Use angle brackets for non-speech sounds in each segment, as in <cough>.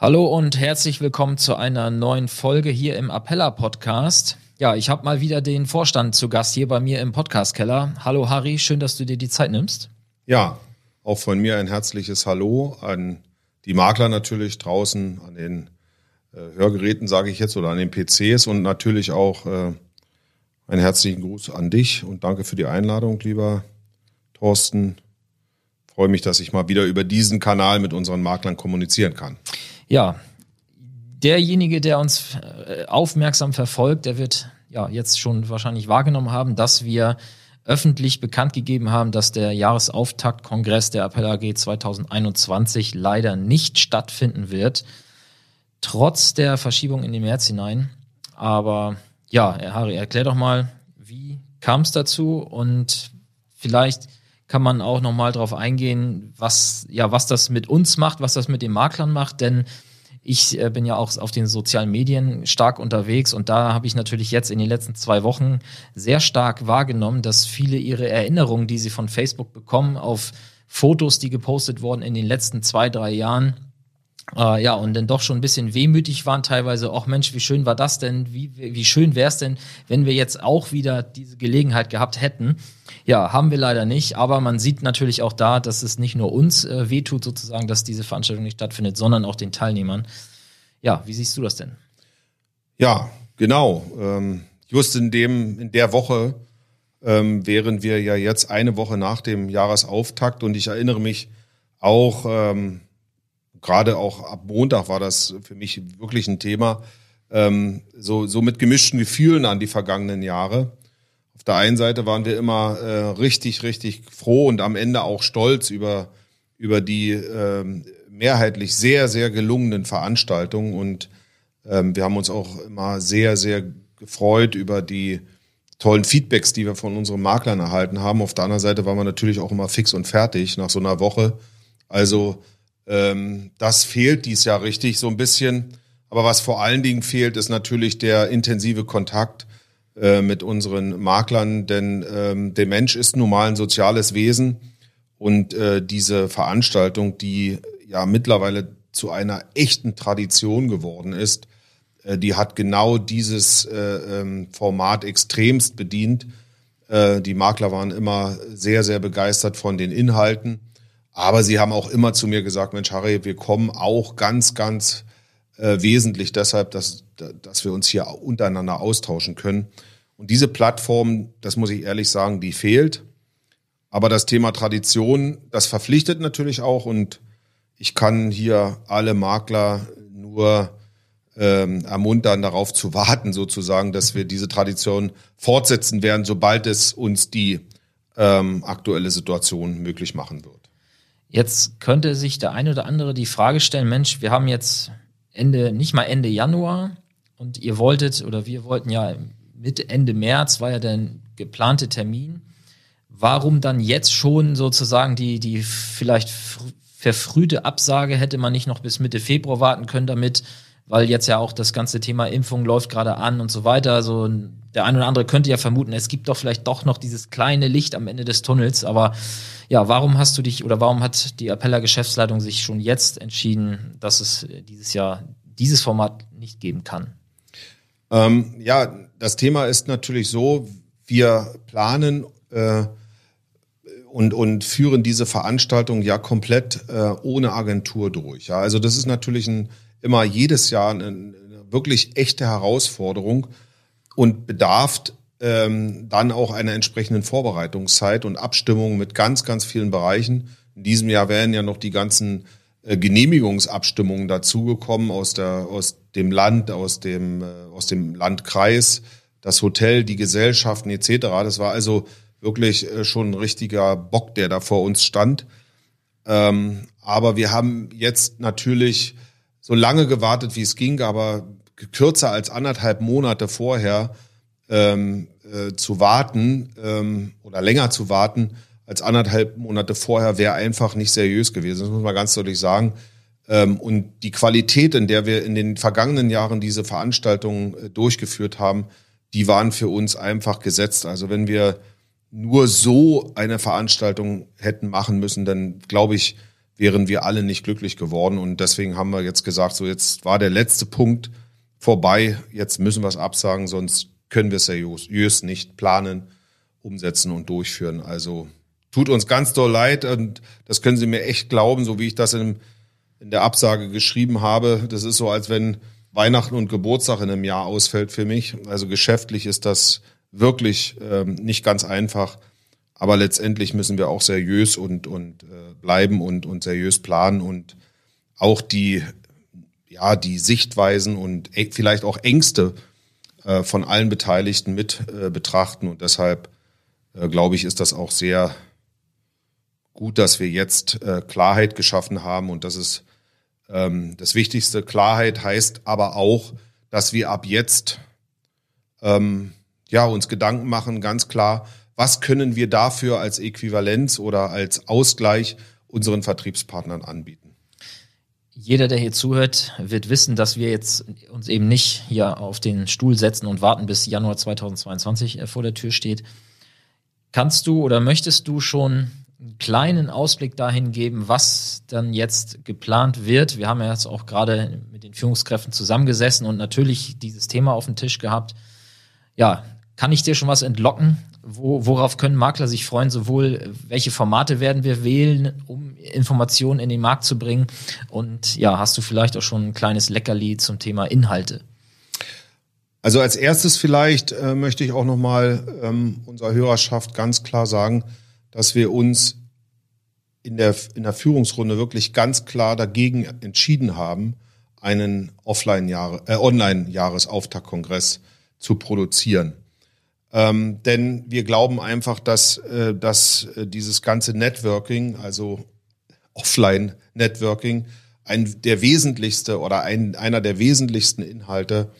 Hallo und herzlich willkommen zu einer neuen Folge hier im Appella Podcast. Ja, ich habe mal wieder den Vorstand zu Gast hier bei mir im Podcastkeller. Hallo Harry, schön, dass du dir die Zeit nimmst. Ja, auch von mir ein herzliches Hallo an die Makler natürlich draußen, an den äh, Hörgeräten, sage ich jetzt, oder an den PCs und natürlich auch äh, einen herzlichen Gruß an dich und danke für die Einladung, lieber Thorsten. Freue mich, dass ich mal wieder über diesen Kanal mit unseren Maklern kommunizieren kann. Ja, derjenige, der uns äh, aufmerksam verfolgt, der wird ja jetzt schon wahrscheinlich wahrgenommen haben, dass wir öffentlich bekannt gegeben haben, dass der Jahresauftaktkongress der Appell AG 2021 leider nicht stattfinden wird, trotz der Verschiebung in den März hinein. Aber ja, Herr Harry, erklär doch mal, wie kam es dazu und vielleicht kann man auch nochmal darauf eingehen, was, ja, was das mit uns macht, was das mit den Maklern macht, denn ich äh, bin ja auch auf den sozialen Medien stark unterwegs und da habe ich natürlich jetzt in den letzten zwei Wochen sehr stark wahrgenommen, dass viele ihre Erinnerungen, die sie von Facebook bekommen, auf Fotos, die gepostet wurden in den letzten zwei, drei Jahren, äh, ja, und dann doch schon ein bisschen wehmütig waren teilweise. Ach Mensch, wie schön war das denn? Wie, wie schön wäre es denn, wenn wir jetzt auch wieder diese Gelegenheit gehabt hätten? Ja, haben wir leider nicht. Aber man sieht natürlich auch da, dass es nicht nur uns äh, wehtut, sozusagen, dass diese Veranstaltung nicht stattfindet, sondern auch den Teilnehmern. Ja, wie siehst du das denn? Ja, genau. Ähm, just in dem, in der Woche ähm, wären wir ja jetzt eine Woche nach dem Jahresauftakt und ich erinnere mich auch, ähm, gerade auch ab Montag war das für mich wirklich ein Thema, ähm, so, so mit gemischten Gefühlen an die vergangenen Jahre. Auf der einen Seite waren wir immer äh, richtig, richtig froh und am Ende auch stolz über, über die ähm, mehrheitlich sehr, sehr gelungenen Veranstaltungen und ähm, wir haben uns auch immer sehr, sehr gefreut über die tollen Feedbacks, die wir von unseren Maklern erhalten haben. Auf der anderen Seite waren wir natürlich auch immer fix und fertig nach so einer Woche. Also ähm, das fehlt dies Jahr richtig so ein bisschen. Aber was vor allen Dingen fehlt, ist natürlich der intensive Kontakt äh, mit unseren Maklern, denn ähm, der Mensch ist nun mal ein soziales Wesen und äh, diese Veranstaltung, die ja mittlerweile zu einer echten Tradition geworden ist, äh, die hat genau dieses äh, ähm, Format extremst bedient. Äh, die Makler waren immer sehr, sehr begeistert von den Inhalten. Aber sie haben auch immer zu mir gesagt, Mensch, Harry, wir kommen auch ganz, ganz äh, wesentlich deshalb, dass, dass wir uns hier untereinander austauschen können. Und diese Plattform, das muss ich ehrlich sagen, die fehlt. Aber das Thema Tradition, das verpflichtet natürlich auch. Und ich kann hier alle Makler nur ähm, ermuntern, darauf zu warten, sozusagen, dass wir diese Tradition fortsetzen werden, sobald es uns die ähm, aktuelle Situation möglich machen wird. Jetzt könnte sich der eine oder andere die Frage stellen, Mensch, wir haben jetzt Ende, nicht mal Ende Januar und ihr wolltet oder wir wollten ja Mitte, Ende März war ja der geplante Termin. Warum dann jetzt schon sozusagen die, die vielleicht verfrühte Absage hätte man nicht noch bis Mitte Februar warten können damit, weil jetzt ja auch das ganze Thema Impfung läuft gerade an und so weiter. Also der eine oder andere könnte ja vermuten, es gibt doch vielleicht doch noch dieses kleine Licht am Ende des Tunnels, aber ja, warum hast du dich oder warum hat die Appeller Geschäftsleitung sich schon jetzt entschieden, dass es dieses Jahr dieses Format nicht geben kann? Ähm, ja, das Thema ist natürlich so, wir planen äh, und, und führen diese Veranstaltung ja komplett äh, ohne Agentur durch. Ja, also das ist natürlich ein, immer jedes Jahr eine, wirklich echte Herausforderung und bedarf ähm, dann auch einer entsprechenden Vorbereitungszeit und Abstimmung mit ganz, ganz vielen Bereichen. In diesem Jahr werden ja noch die ganzen äh, Genehmigungsabstimmungen dazugekommen aus der aus dem Land, aus dem äh, aus dem Landkreis, das Hotel, die Gesellschaften etc. Das war also wirklich äh, schon ein richtiger Bock, der da vor uns stand. Ähm, aber wir haben jetzt natürlich so lange gewartet, wie es ging, aber kürzer als anderthalb Monate vorher ähm, äh, zu warten ähm, oder länger zu warten als anderthalb Monate vorher wäre einfach nicht seriös gewesen. Das muss man ganz deutlich sagen. Ähm, und die Qualität, in der wir in den vergangenen Jahren diese Veranstaltungen äh, durchgeführt haben, die waren für uns einfach gesetzt. Also wenn wir nur so eine Veranstaltung hätten machen müssen, dann glaube ich, wären wir alle nicht glücklich geworden. Und deswegen haben wir jetzt gesagt, so jetzt war der letzte Punkt vorbei, jetzt müssen wir es absagen, sonst können wir es seriös nicht planen, umsetzen und durchführen. Also tut uns ganz doll leid und das können Sie mir echt glauben, so wie ich das in, in der Absage geschrieben habe. Das ist so, als wenn Weihnachten und Geburtstag in einem Jahr ausfällt für mich. Also geschäftlich ist das wirklich ähm, nicht ganz einfach. Aber letztendlich müssen wir auch seriös und, und äh, bleiben und, und seriös planen und auch die, ja, die Sichtweisen und e, vielleicht auch Ängste äh, von allen Beteiligten mit äh, betrachten. Und deshalb, äh, glaube ich, ist das auch sehr gut, dass wir jetzt äh, Klarheit geschaffen haben. Und das ist ähm, das Wichtigste. Klarheit heißt aber auch, dass wir ab jetzt ähm, ja, uns Gedanken machen, ganz klar, was können wir dafür als Äquivalenz oder als Ausgleich unseren Vertriebspartnern anbieten? Jeder, der hier zuhört, wird wissen, dass wir jetzt uns eben nicht hier auf den Stuhl setzen und warten, bis Januar 2022 äh, vor der Tür steht. Kannst du oder möchtest du schon einen kleinen Ausblick dahin geben, was dann jetzt geplant wird? Wir haben ja jetzt auch gerade mit den Führungskräften zusammengesessen und natürlich dieses Thema auf dem Tisch gehabt. Ja, kann ich dir schon was entlocken? Wo, worauf können Makler sich freuen? Sowohl welche Formate werden wir wählen, um Informationen in den Markt zu bringen? Und ja, hast du vielleicht auch schon ein kleines Leckerli zum Thema Inhalte? Also als erstes vielleicht äh, möchte ich auch nochmal ähm, unserer Hörerschaft ganz klar sagen, dass wir uns in der, in der Führungsrunde wirklich ganz klar dagegen entschieden haben, einen Offline-Jahre, äh, Online-Jahresauftaktkongress zu produzieren. Ähm, denn wir glauben einfach, dass, äh, dass äh, dieses ganze Networking, also Offline-Networking, ein der wesentlichste oder ein, einer der wesentlichsten Inhalte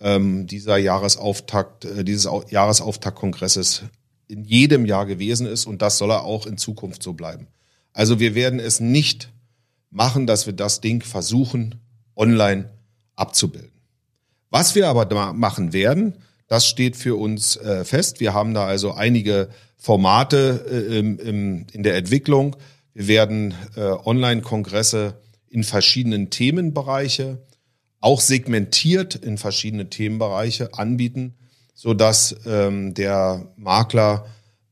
ähm, dieser Jahresauftakt, äh, dieses Jahresauftakt-Kongresses in jedem Jahr gewesen ist und das soll er auch in Zukunft so bleiben. Also wir werden es nicht machen, dass wir das Ding versuchen, online abzubilden. Was wir aber machen werden, das steht für uns äh, fest. Wir haben da also einige Formate äh, im, im, in der Entwicklung. Wir werden äh, Online-Kongresse in verschiedenen Themenbereiche, auch segmentiert in verschiedene Themenbereiche anbieten, so dass ähm, der Makler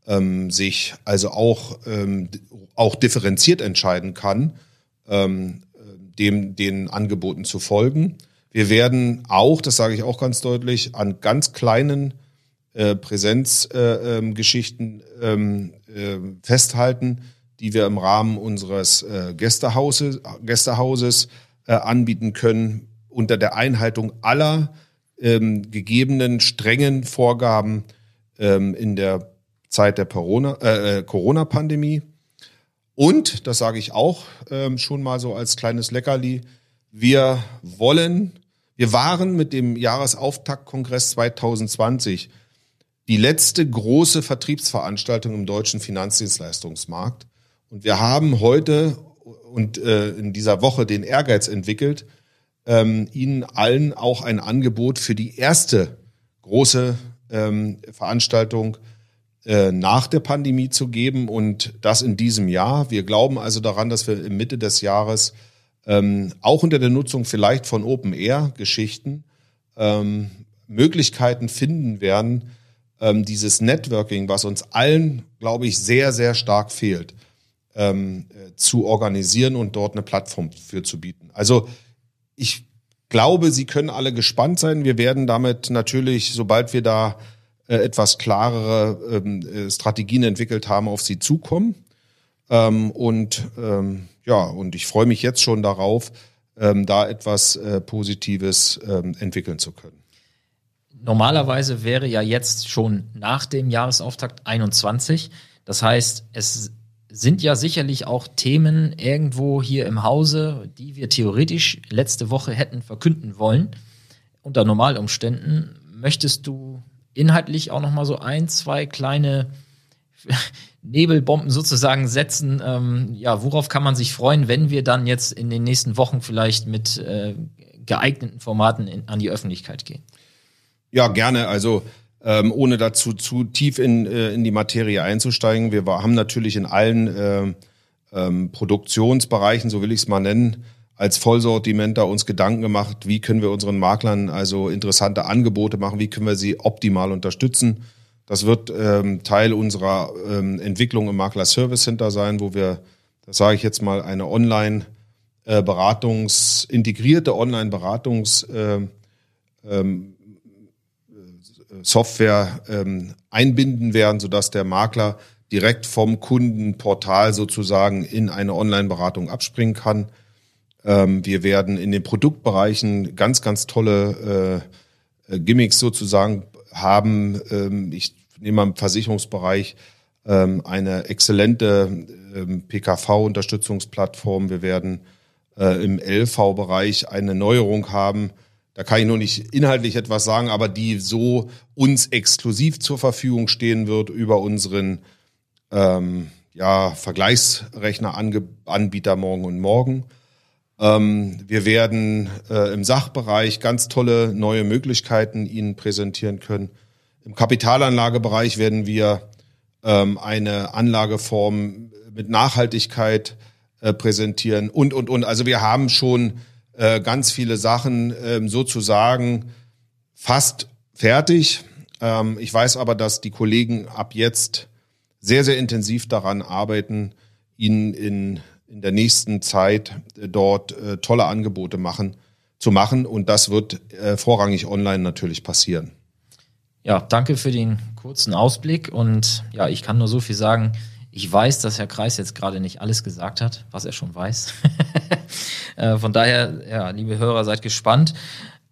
ähm, sich also auch, ähm, auch differenziert entscheiden kann, ähm, dem den Angeboten zu folgen. Wir werden auch, das sage ich auch ganz deutlich, an ganz kleinen äh, Präsenzgeschichten äh, ähm, äh, festhalten, die wir im Rahmen unseres äh, Gästehauses, Gästehauses äh, anbieten können, unter der Einhaltung aller ähm, gegebenen strengen Vorgaben ähm, in der Zeit der äh, äh, Corona-Pandemie. Und, das sage ich auch ähm, schon mal so als kleines Leckerli, wir wollen wir waren mit dem Jahresauftaktkongress 2020 die letzte große Vertriebsveranstaltung im deutschen Finanzdienstleistungsmarkt. Und wir haben heute und äh, in dieser Woche den Ehrgeiz entwickelt, ähm, Ihnen allen auch ein Angebot für die erste große ähm, Veranstaltung äh, nach der Pandemie zu geben und das in diesem Jahr. Wir glauben also daran, dass wir im Mitte des Jahres ähm, auch unter der Nutzung vielleicht von Open-Air-Geschichten ähm, Möglichkeiten finden werden, ähm, dieses Networking, was uns allen, glaube ich, sehr, sehr stark fehlt, ähm, äh, zu organisieren und dort eine Plattform für zu bieten. Also ich glaube, Sie können alle gespannt sein. Wir werden damit natürlich, sobald wir da äh, etwas klarere ähm, äh, Strategien entwickelt haben, auf Sie zukommen. Ähm, und ähm, ja, und ich freue mich jetzt schon darauf, ähm, da etwas äh, Positives ähm, entwickeln zu können. Normalerweise wäre ja jetzt schon nach dem Jahresauftakt 21. Das heißt, es sind ja sicherlich auch Themen irgendwo hier im Hause, die wir theoretisch letzte Woche hätten verkünden wollen. Unter Normalumständen möchtest du inhaltlich auch noch mal so ein, zwei kleine Nebelbomben sozusagen setzen. Ähm, ja, worauf kann man sich freuen, wenn wir dann jetzt in den nächsten Wochen vielleicht mit äh, geeigneten Formaten in, an die Öffentlichkeit gehen? Ja, gerne. Also ähm, ohne dazu zu tief in, äh, in die Materie einzusteigen. Wir haben natürlich in allen äh, ähm, Produktionsbereichen, so will ich es mal nennen, als Vollsortimenter uns Gedanken gemacht, wie können wir unseren Maklern also interessante Angebote machen, wie können wir sie optimal unterstützen. Das wird ähm, Teil unserer ähm, Entwicklung im Makler Service Center sein, wo wir, das sage ich jetzt mal, eine Online- äh, Beratungs, integrierte Online-Beratungs äh, ähm, Software ähm, einbinden werden, sodass der Makler direkt vom Kundenportal sozusagen in eine Online-Beratung abspringen kann. Ähm, wir werden in den Produktbereichen ganz, ganz tolle äh, Gimmicks sozusagen haben. Ähm, ich nehme mal im Versicherungsbereich ähm, eine exzellente ähm, PKV-Unterstützungsplattform. Wir werden äh, im LV-Bereich eine Neuerung haben, da kann ich nur nicht inhaltlich etwas sagen, aber die so uns exklusiv zur Verfügung stehen wird über unseren ähm, ja, Vergleichsrechner-Anbieter morgen und morgen. Ähm, wir werden äh, im Sachbereich ganz tolle neue Möglichkeiten Ihnen präsentieren können. Im Kapitalanlagebereich werden wir ähm, eine Anlageform mit Nachhaltigkeit äh, präsentieren und, und, und. Also wir haben schon äh, ganz viele Sachen ähm, sozusagen fast fertig. Ich weiß aber, dass die Kollegen ab jetzt sehr, sehr intensiv daran arbeiten, ihnen in, in der nächsten Zeit äh, dort äh, tolle Angebote machen, zu machen. Und das wird äh, vorrangig online natürlich passieren. Ja, danke für den kurzen Ausblick. Und ja, ich kann nur so viel sagen. Ich weiß, dass Herr Kreis jetzt gerade nicht alles gesagt hat, was er schon weiß. <laughs> Von daher, ja, liebe Hörer, seid gespannt.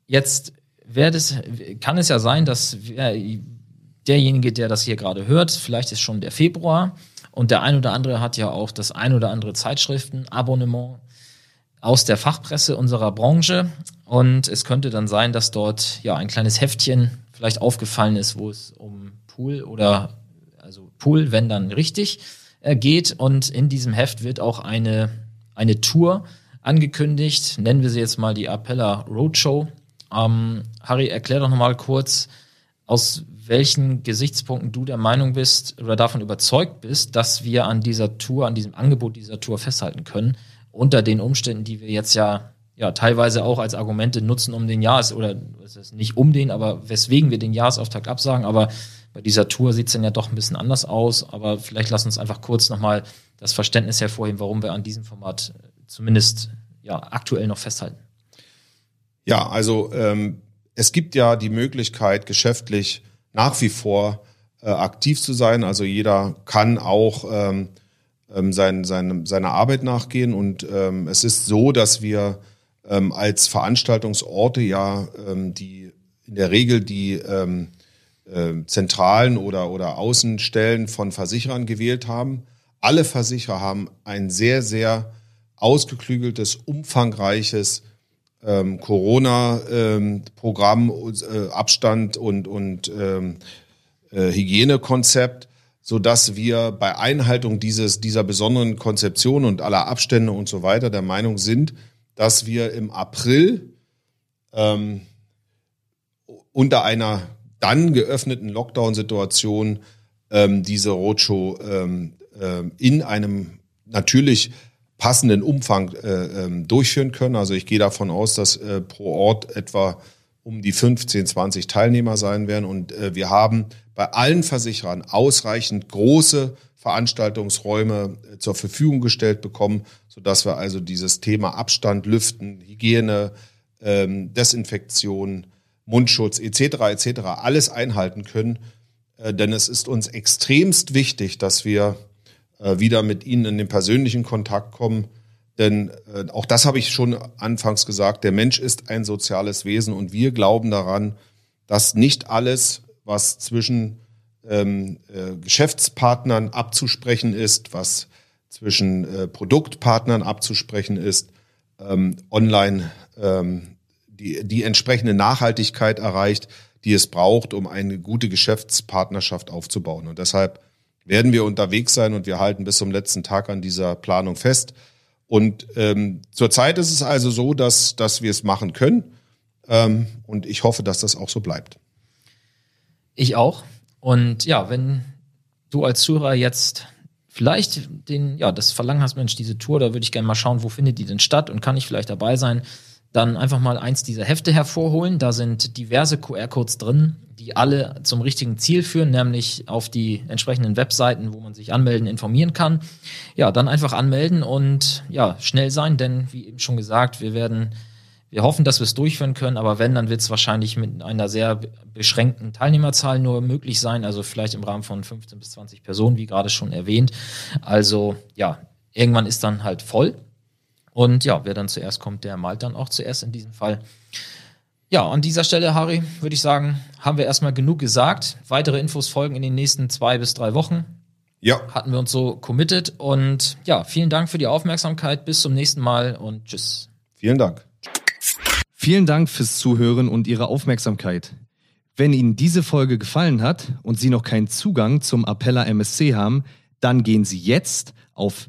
Jetzt es, kann es ja sein, dass derjenige, der das hier gerade hört, vielleicht ist schon der Februar und der ein oder andere hat ja auch das ein oder andere Zeitschriftenabonnement aus der Fachpresse unserer Branche und es könnte dann sein, dass dort ja ein kleines Heftchen vielleicht aufgefallen ist, wo es um Pool oder also Pool, wenn dann richtig, äh, geht. Und in diesem Heft wird auch eine, eine Tour angekündigt. Nennen wir sie jetzt mal die Appella Roadshow. Ähm, Harry, erklär doch nochmal kurz, aus welchen Gesichtspunkten du der Meinung bist oder davon überzeugt bist, dass wir an dieser Tour, an diesem Angebot dieser Tour festhalten können, unter den Umständen, die wir jetzt ja ja teilweise auch als Argumente nutzen, um den Jahres oder nicht um den, aber weswegen wir den Jahresauftakt absagen, aber bei dieser Tour sieht es dann ja doch ein bisschen anders aus, aber vielleicht lass uns einfach kurz nochmal das Verständnis hervorheben, warum wir an diesem Format zumindest ja aktuell noch festhalten. Ja, also ähm, es gibt ja die Möglichkeit, geschäftlich nach wie vor äh, aktiv zu sein. Also jeder kann auch ähm, ähm, sein, sein, seiner Arbeit nachgehen. Und ähm, es ist so, dass wir ähm, als Veranstaltungsorte ja ähm, die in der Regel die ähm, äh, Zentralen oder, oder Außenstellen von Versicherern gewählt haben. Alle Versicherer haben ein sehr, sehr ausgeklügeltes, umfangreiches ähm, Corona-Programm, ähm, äh, Abstand und, und ähm, äh, Hygienekonzept, so dass wir bei Einhaltung dieses, dieser besonderen Konzeption und aller Abstände und so weiter der Meinung sind, dass wir im April ähm, unter einer dann geöffneten Lockdown-Situation ähm, diese Roadshow ähm, äh, in einem natürlich passenden Umfang äh, ähm, durchführen können. Also ich gehe davon aus, dass äh, pro Ort etwa um die 15, 20 Teilnehmer sein werden. Und äh, wir haben bei allen Versicherern ausreichend große Veranstaltungsräume äh, zur Verfügung gestellt bekommen, sodass wir also dieses Thema Abstand, Lüften, Hygiene, ähm, Desinfektion, Mundschutz etc. etc. alles einhalten können. Äh, denn es ist uns extremst wichtig, dass wir wieder mit Ihnen in den persönlichen Kontakt kommen. Denn äh, auch das habe ich schon anfangs gesagt, der Mensch ist ein soziales Wesen und wir glauben daran, dass nicht alles, was zwischen ähm, äh, Geschäftspartnern abzusprechen ist, was zwischen äh, Produktpartnern abzusprechen ist, ähm, online ähm, die, die entsprechende Nachhaltigkeit erreicht, die es braucht, um eine gute Geschäftspartnerschaft aufzubauen. Und deshalb werden wir unterwegs sein und wir halten bis zum letzten Tag an dieser Planung fest. Und ähm, zurzeit ist es also so, dass, dass wir es machen können. Ähm, und ich hoffe, dass das auch so bleibt. Ich auch. Und ja, wenn du als Zuhörer jetzt vielleicht den, ja, das Verlangen hast, Mensch, diese Tour, da würde ich gerne mal schauen, wo findet die denn statt und kann ich vielleicht dabei sein, dann einfach mal eins dieser Hefte hervorholen. Da sind diverse QR-Codes drin, die alle zum richtigen Ziel führen, nämlich auf die entsprechenden Webseiten, wo man sich anmelden, informieren kann. Ja, dann einfach anmelden und ja, schnell sein, denn wie eben schon gesagt, wir werden wir hoffen, dass wir es durchführen können, aber wenn, dann wird es wahrscheinlich mit einer sehr beschränkten Teilnehmerzahl nur möglich sein, also vielleicht im Rahmen von 15 bis 20 Personen, wie gerade schon erwähnt. Also ja, irgendwann ist dann halt voll. Und ja, wer dann zuerst kommt, der malt dann auch zuerst in diesem Fall. Ja, an dieser Stelle, Harry, würde ich sagen, haben wir erstmal genug gesagt. Weitere Infos folgen in den nächsten zwei bis drei Wochen. Ja. Hatten wir uns so committed. Und ja, vielen Dank für die Aufmerksamkeit. Bis zum nächsten Mal und tschüss. Vielen Dank. Vielen Dank fürs Zuhören und Ihre Aufmerksamkeit. Wenn Ihnen diese Folge gefallen hat und Sie noch keinen Zugang zum Appella MSC haben, dann gehen Sie jetzt auf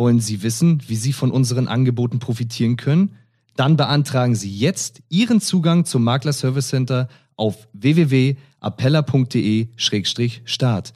Wollen Sie wissen, wie Sie von unseren Angeboten profitieren können? Dann beantragen Sie jetzt Ihren Zugang zum Makler Service Center auf www.appella.de-start.